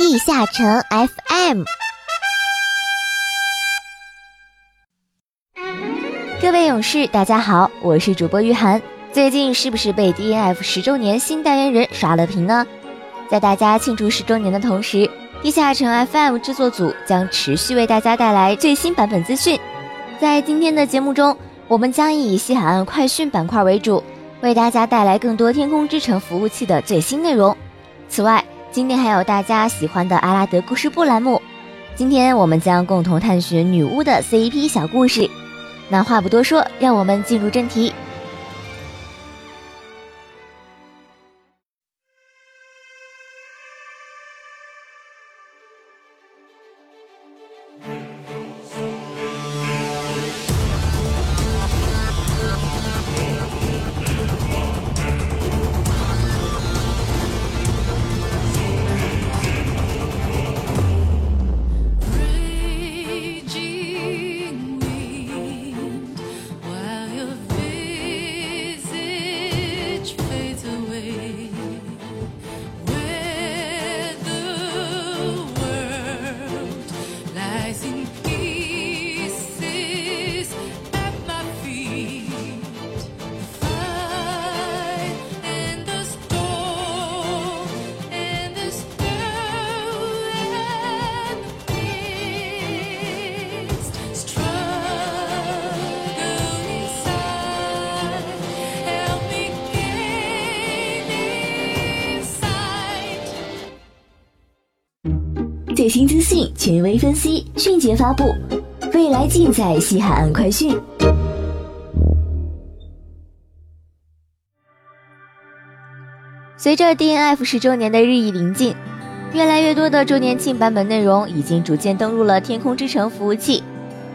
地下城 FM。各位勇士，大家好，我是主播玉涵。最近是不是被 DNF 十周年新代言人刷了屏呢？在大家庆祝十周年的同时，地下城 FM 制作组将持续为大家带来最新版本资讯。在今天的节目中，我们将以西海岸快讯板块为主，为大家带来更多天空之城服务器的最新内容。此外，今天还有大家喜欢的阿拉德故事部栏目。今天我们将共同探寻女巫的 C E P 小故事。那话不多说，让我们进入正题。新资讯，权威分析，迅捷发布，未来尽在西海岸快讯。随着 DNF 十周年的日益临近，越来越多的周年庆版本内容已经逐渐登陆了天空之城服务器。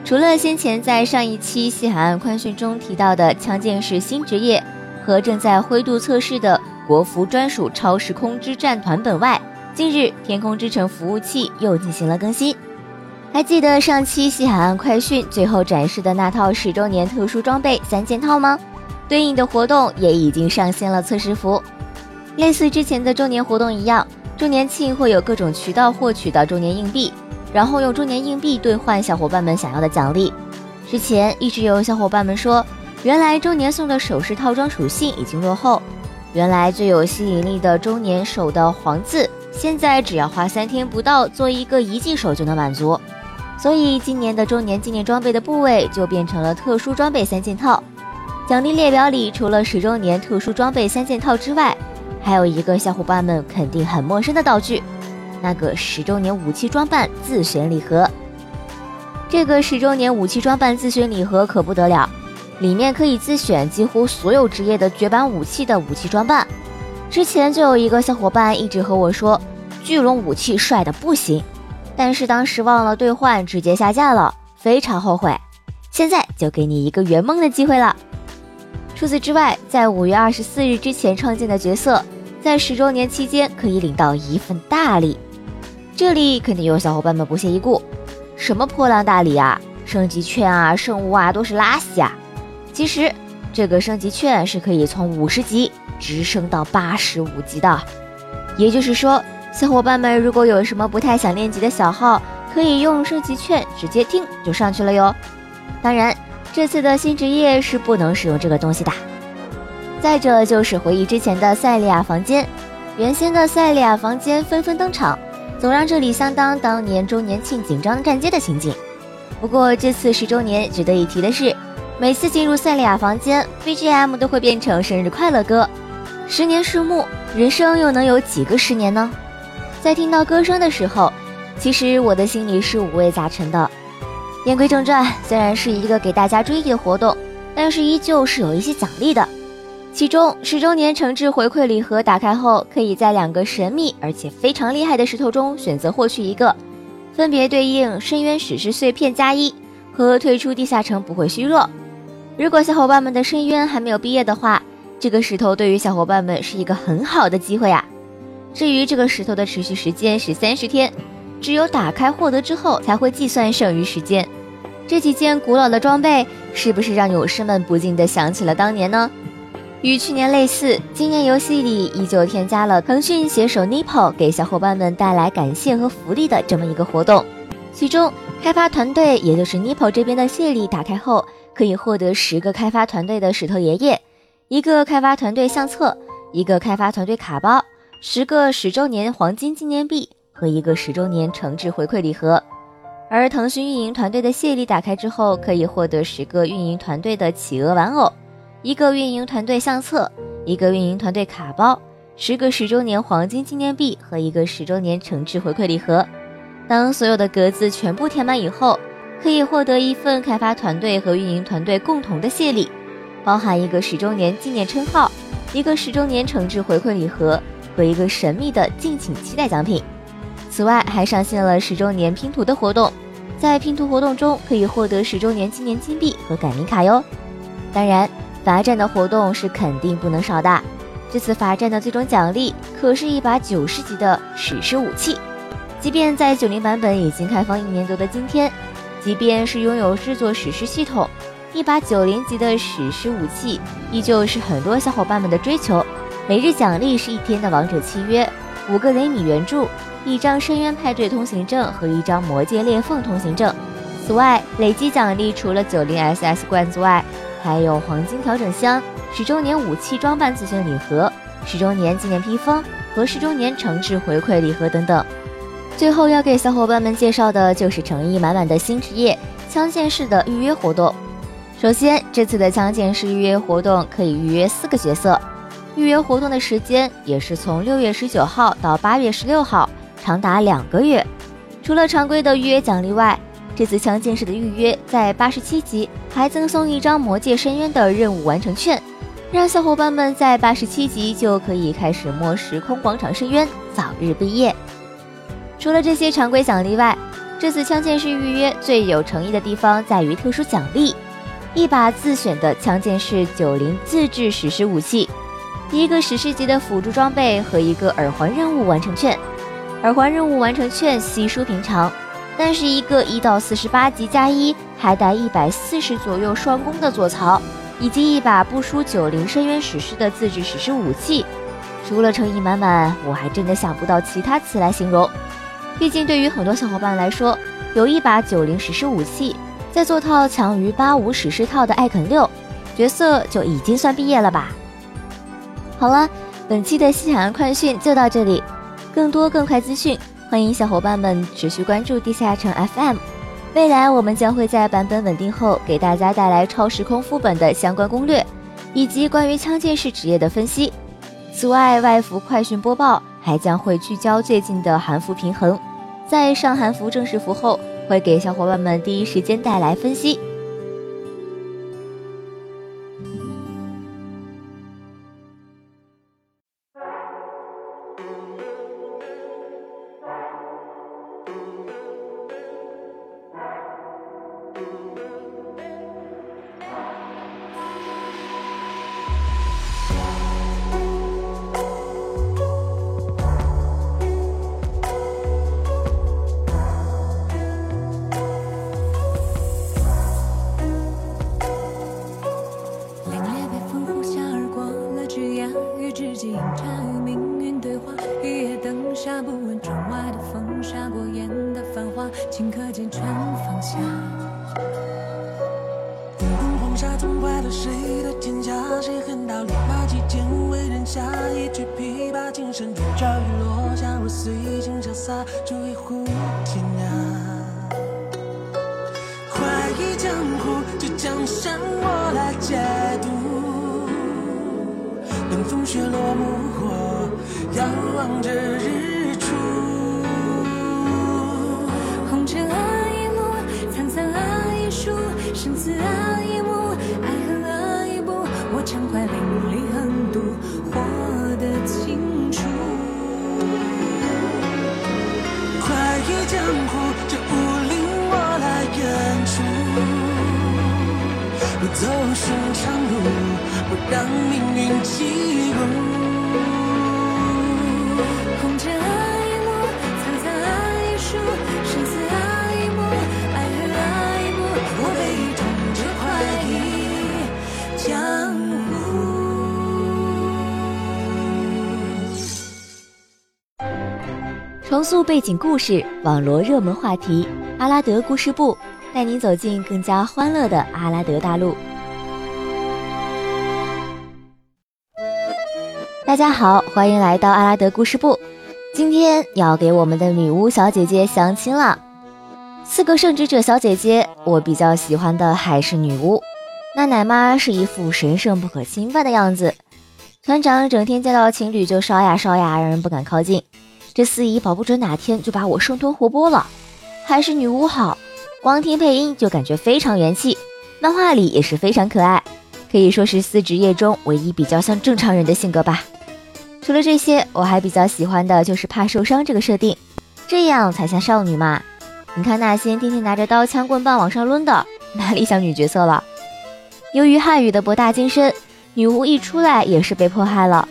除了先前在上一期西海岸快讯中提到的枪剑士新职业和正在灰度测试的国服专属超时空之战团本外，近日，天空之城服务器又进行了更新。还记得上期西海岸快讯最后展示的那套十周年特殊装备三件套吗？对应的活动也已经上线了测试服。类似之前的周年活动一样，周年庆会有各种渠道获取到周年硬币，然后用周年硬币兑换小伙伴们想要的奖励。之前一直有小伙伴们说，原来周年送的首饰套装属性已经落后，原来最有吸引力的周年首的黄字。现在只要花三天不到做一个一技手就能满足，所以今年的周年纪念装备的部位就变成了特殊装备三件套。奖励列表里除了十周年特殊装备三件套之外，还有一个小伙伴们肯定很陌生的道具，那个十周年武器装扮自选礼盒。这个十周年武器装扮自选礼盒可不得了，里面可以自选几乎所有职业的绝版武器的武器装扮。之前就有一个小伙伴一直和我说，巨龙武器帅的不行，但是当时忘了兑换，直接下架了，非常后悔。现在就给你一个圆梦的机会了。除此之外，在五月二十四日之前创建的角色，在十周年期间可以领到一份大礼。这里肯定有小伙伴们不屑一顾，什么破烂大礼啊，升级券啊，圣物啊，都是垃圾啊。其实这个升级券是可以从五十级。直升到八十五级的，也就是说，小伙伴们如果有什么不太想练级的小号，可以用升级券直接听就上去了哟。当然，这次的新职业是不能使用这个东西的。再者就是回忆之前的塞利亚房间，原先的塞利亚房间纷纷登场，总让这里相当当年周年庆紧张站街的情景。不过这次十周年，值得一提的是，每次进入塞利亚房间，BGM 都会变成生日快乐歌。十年树木，人生又能有几个十年呢？在听到歌声的时候，其实我的心里是五味杂陈的。言归正传，虽然是一个给大家追忆的活动，但是依旧是有一些奖励的。其中十周年诚挚回馈礼盒打开后，可以在两个神秘而且非常厉害的石头中选择获取一个，分别对应深渊史诗碎片加一和退出地下城不会虚弱。如果小伙伴们的深渊还没有毕业的话，这个石头对于小伙伴们是一个很好的机会啊！至于这个石头的持续时间是三十天，只有打开获得之后才会计算剩余时间。这几件古老的装备是不是让勇士们不禁的想起了当年呢？与去年类似，今年游戏里依旧添加了腾讯携手 Nippo 给小伙伴们带来感谢和福利的这么一个活动。其中，开发团队也就是 Nippo 这边的谢礼打开后，可以获得十个开发团队的石头爷爷，一个开发团队相册，一个开发团队卡包，十个十周年黄金纪念币和一个十周年诚挚回馈礼盒。而腾讯运营团队的谢礼打开之后，可以获得十个运营团队的企鹅玩偶。一个运营团队相册，一个运营团队卡包，十个十周年黄金纪念币和一个十周年诚挚回馈礼盒。当所有的格子全部填满以后，可以获得一份开发团队和运营团队共同的谢礼，包含一个十周年纪念称号，一个十周年诚挚回馈礼盒和一个神秘的敬请期待奖品。此外，还上线了十周年拼图的活动，在拼图活动中可以获得十周年纪念金币和改名卡哟。当然。罚站的活动是肯定不能少的。这次罚站的最终奖励可是一把九十级的史诗武器。即便在九零版本已经开放一年多的今天，即便是拥有制作史诗系统，一把九零级的史诗武器依旧是很多小伙伴们的追求。每日奖励是一天的王者契约，五个雷米原著，一张深渊派对通行证和一张魔界裂缝通行证。此外，累积奖励除了九零 SS 罐子外，还有黄金调整箱、十周年武器装扮自选礼盒、十周年纪念披风和十周年诚挚回馈礼盒等等。最后要给小伙伴们介绍的就是诚意满满的新职业——枪剑士的预约活动。首先，这次的枪剑士预约活动可以预约四个角色，预约活动的时间也是从六月十九号到八月十六号，长达两个月。除了常规的预约奖励外，这次枪剑士的预约在八十七级还赠送一张魔界深渊的任务完成券，让小伙伴们在八十七级就可以开始摸时空广场深渊，早日毕业。除了这些常规奖励外，这次枪剑士预约最有诚意的地方在于特殊奖励：一把自选的枪剑士九零自制史诗武器，一个史诗级的辅助装备和一个耳环任务完成券。耳环任务完成券稀疏平常。但是一个一到四十八级加一，还带一百四十左右双攻的左槽，以及一把不输九零深渊史诗的自制史诗武器，除了诚意满满，我还真的想不到其他词来形容。毕竟对于很多小伙伴来说，有一把九零史诗武器，再做套强于八五史诗套的艾肯六角色，就已经算毕业了吧。好了，本期的西海岸快讯就到这里，更多更快资讯。欢迎小伙伴们持续关注地下城 FM，未来我们将会在版本稳定后给大家带来超时空副本的相关攻略，以及关于枪剑士职业的分析。此外，外服快讯播报还将会聚焦最近的韩服平衡，在上韩服正式服后，会给小伙伴们第一时间带来分析。等风雪落幕后，仰望着日出。红尘啊，一梦；沧桑啊，一书。生死啊一幕，爱恨啊一步，我畅快淋漓横渡，活得清楚。快意江湖，这武林我来演出。不走寻常路，我让命运起舞，红尘，生死爱，爱人，我。江湖重塑背景故事，网罗热门话题，阿拉德故事部，带您走进更加欢乐的阿拉德大陆。大家好，欢迎来到阿拉德故事部。今天要给我们的女巫小姐姐相亲了。四个圣职者小姐姐，我比较喜欢的还是女巫。那奶妈是一副神圣不可侵犯的样子，团长整天见到情侣就烧呀烧呀，让人不敢靠近。这司仪保不准哪天就把我生吞活剥了，还是女巫好，光听配音就感觉非常元气，漫画里也是非常可爱，可以说是四职业中唯一比较像正常人的性格吧。除了这些，我还比较喜欢的就是怕受伤这个设定，这样才像少女嘛。你看那些天天拿着刀枪棍棒往上抡的，哪里像女角色了？由于汉语的博大精深，女巫一出来也是被迫害了，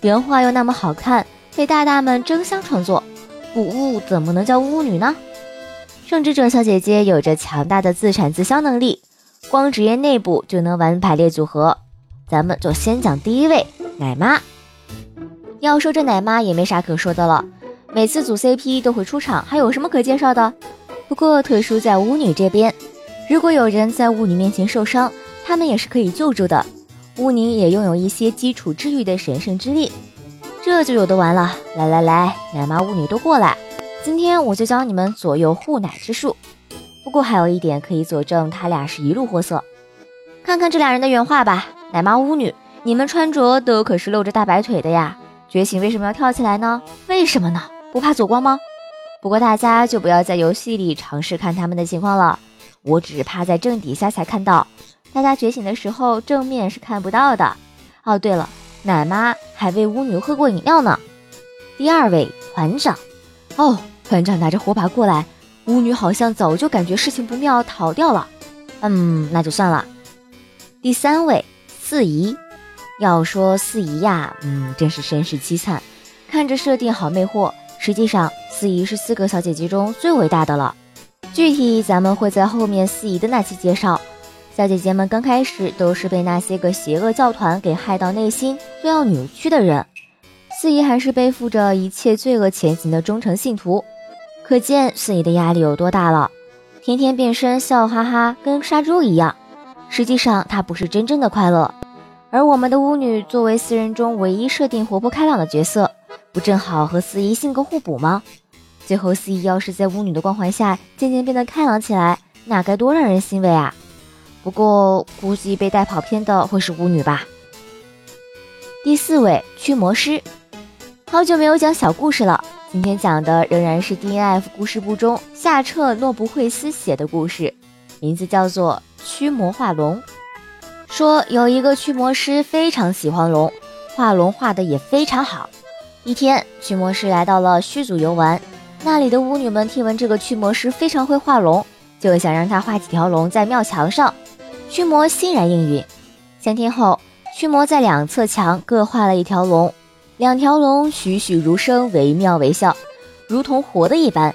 原画又那么好看。被大大们争相创作，古巫怎么能叫巫女呢？圣职者小姐姐有着强大的自产自销能力，光职业内部就能玩排列组合。咱们就先讲第一位奶妈。要说这奶妈也没啥可说的了，每次组 CP 都会出场，还有什么可介绍的？不过特殊在巫女这边，如果有人在巫女面前受伤，他们也是可以救助的。巫女也拥有一些基础治愈的神圣之力。这就有的玩了，来来来，奶妈巫女都过来，今天我就教你们左右护奶之术。不过还有一点可以佐证，他俩是一路货色。看看这俩人的原话吧，奶妈巫女，你们穿着都可是露着大白腿的呀，觉醒为什么要跳起来呢？为什么呢？不怕走光吗？不过大家就不要在游戏里尝试看他们的情况了，我只是趴在正底下才看到，大家觉醒的时候正面是看不到的。哦，对了。奶妈还为巫女喝过饮料呢。第二位团长，哦，团长拿着火把过来，巫女好像早就感觉事情不妙，逃掉了。嗯，那就算了。第三位四姨，要说四姨呀，嗯，真是身世凄惨。看着设定好魅惑，实际上四姨是四个小姐姐中最伟大的了。具体咱们会在后面四姨的那期介绍。小姐姐们刚开始都是被那些个邪恶教团给害到内心都要扭曲的人，四姨还是背负着一切罪恶前行的忠诚信徒，可见四姨的压力有多大了。天天变身笑哈哈，跟杀猪一样，实际上她不是真正的快乐。而我们的巫女作为四人中唯一设定活泼开朗的角色，不正好和四姨性格互补吗？最后四姨要是在巫女的光环下渐渐变得开朗起来，那该多让人欣慰啊！不过，估计被带跑偏的会是巫女吧。第四位驱魔师，好久没有讲小故事了，今天讲的仍然是 D N F 故事部中夏彻诺布惠斯写的故事，名字叫做驱魔化龙。说有一个驱魔师非常喜欢龙，画龙画的也非常好。一天，驱魔师来到了虚祖游玩，那里的巫女们听闻这个驱魔师非常会画龙，就想让他画几条龙在庙墙上。驱魔欣然应允。三天后，驱魔在两侧墙各画了一条龙，两条龙栩栩如生，惟妙惟肖，如同活的一般。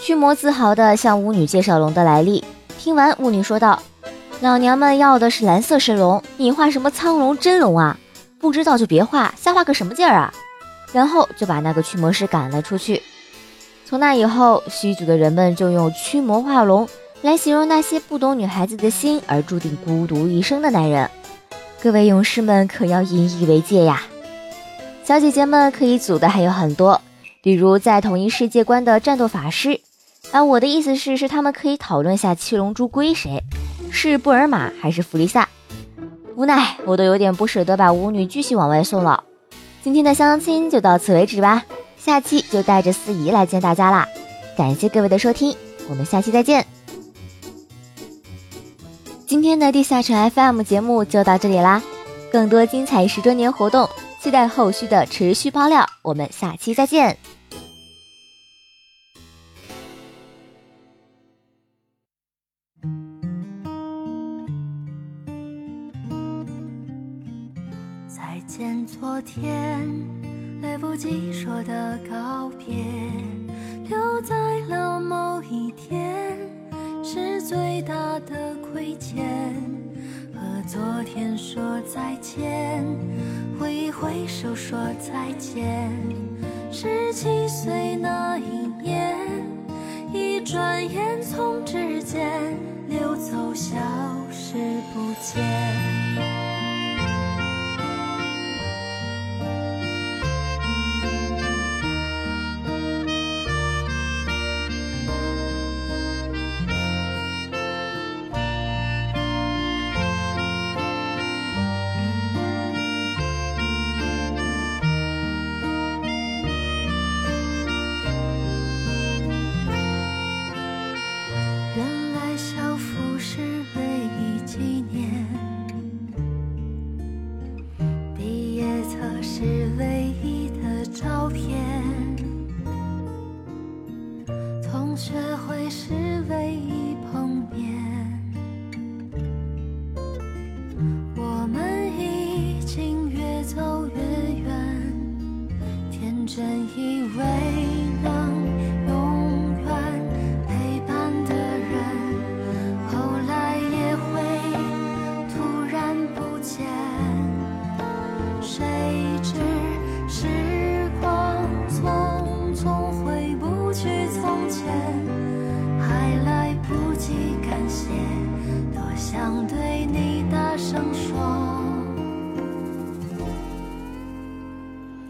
驱魔自豪地向巫女介绍龙的来历。听完，巫女说道：“老娘们要的是蓝色神龙，你画什么苍龙、真龙啊？不知道就别画，瞎画个什么劲儿啊！”然后就把那个驱魔师赶了出去。从那以后，虚组的人们就用驱魔画龙。来形容那些不懂女孩子的心而注定孤独一生的男人，各位勇士们可要引以为戒呀！小姐姐们可以组的还有很多，比如在同一世界观的战斗法师。而我的意思是，是他们可以讨论下七龙珠归谁，是布尔玛还是弗利萨？无奈我都有点不舍得把舞女继续往外送了。今天的相亲就到此为止吧，下期就带着司仪来见大家啦！感谢各位的收听，我们下期再见。今天的地下城 FM 节目就到这里啦，更多精彩十周年活动，期待后续的持续爆料。我们下期再见。再见昨天来不及说的告别留在了某一天是最大的亏欠和昨天说再见挥一挥手说再见十七岁那一年一转眼从指尖溜走消失不见。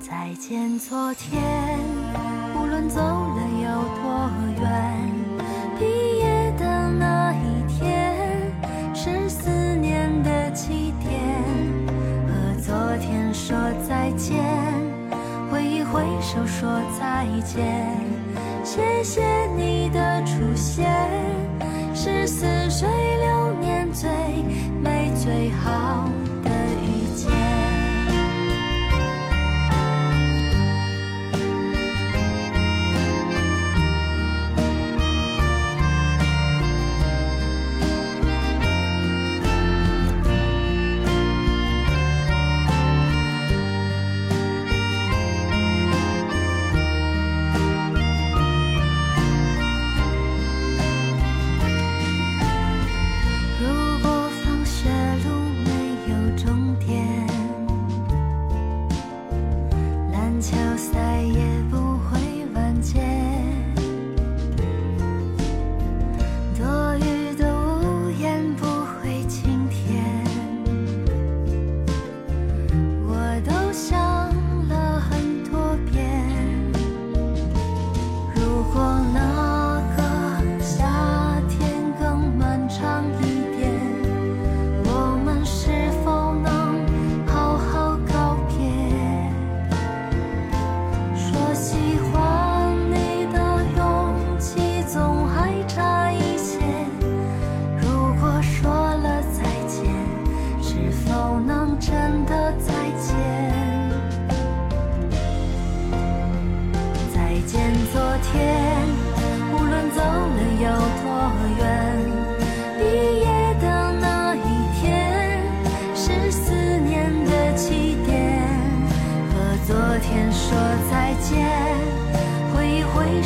再见。昨天无论走了有多远毕业的那一天是思念的起点和昨天说再见挥一挥手说再见。谢谢你的出现。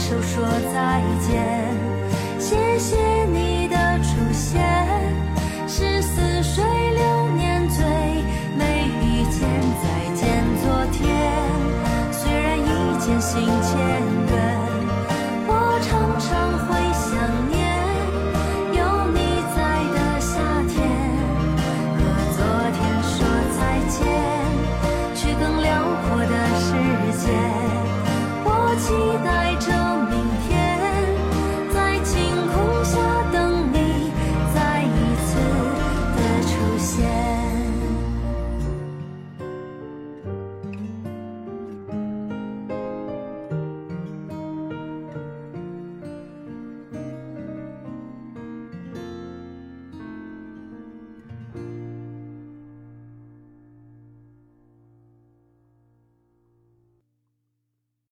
手说再见谢谢你